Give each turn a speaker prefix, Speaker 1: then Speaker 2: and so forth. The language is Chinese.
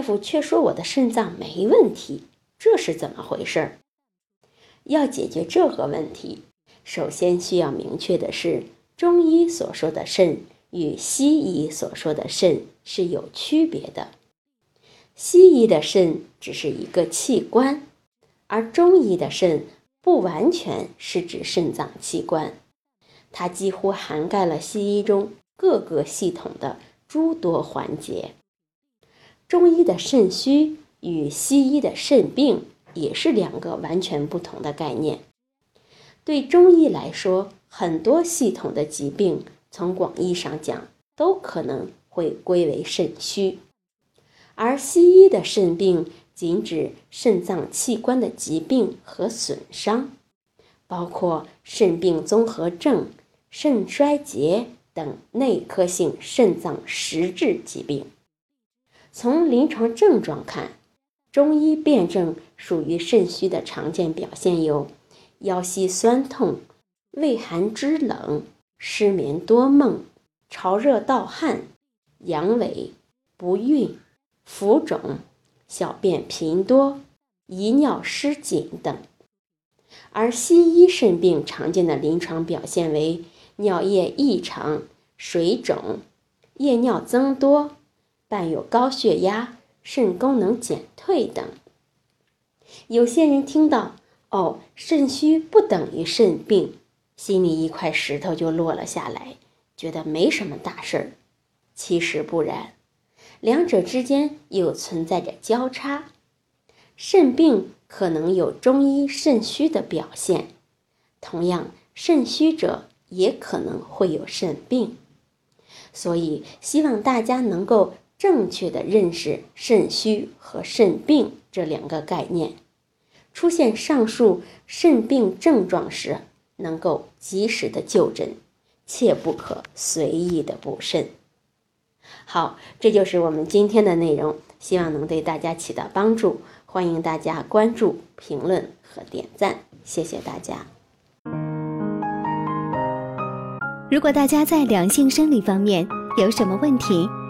Speaker 1: 大夫却说我的肾脏没问题，这是怎么回事？要解决这个问题，首先需要明确的是，中医所说的肾与西医所说的肾是有区别的。西医的肾只是一个器官，而中医的肾不完全是指肾脏器官，它几乎涵盖了西医中各个系统的诸多环节。中医的肾虚与西医的肾病也是两个完全不同的概念。对中医来说，很多系统的疾病，从广义上讲，都可能会归为肾虚；而西医的肾病仅指肾脏器官的疾病和损伤，包括肾病综合症、肾衰竭等内科性肾脏实质疾病。从临床症状看，中医辨证属于肾虚的常见表现有：腰膝酸痛、畏寒肢冷、失眠多梦、潮热盗汗、阳痿、不孕、浮肿、小便频多、遗尿失禁等。而西医肾病常见的临床表现为尿液异常、水肿、夜尿增多。伴有高血压、肾功能减退等。有些人听到“哦，肾虚不等于肾病”，心里一块石头就落了下来，觉得没什么大事儿。其实不然，两者之间又存在着交叉。肾病可能有中医肾虚的表现，同样，肾虚者也可能会有肾病。所以，希望大家能够。正确的认识肾虚和肾病这两个概念，出现上述肾病症状时，能够及时的就诊，切不可随意的补肾。好，这就是我们今天的内容，希望能对大家起到帮助。欢迎大家关注、评论和点赞，谢谢大家。
Speaker 2: 如果大家在两性生理方面有什么问题，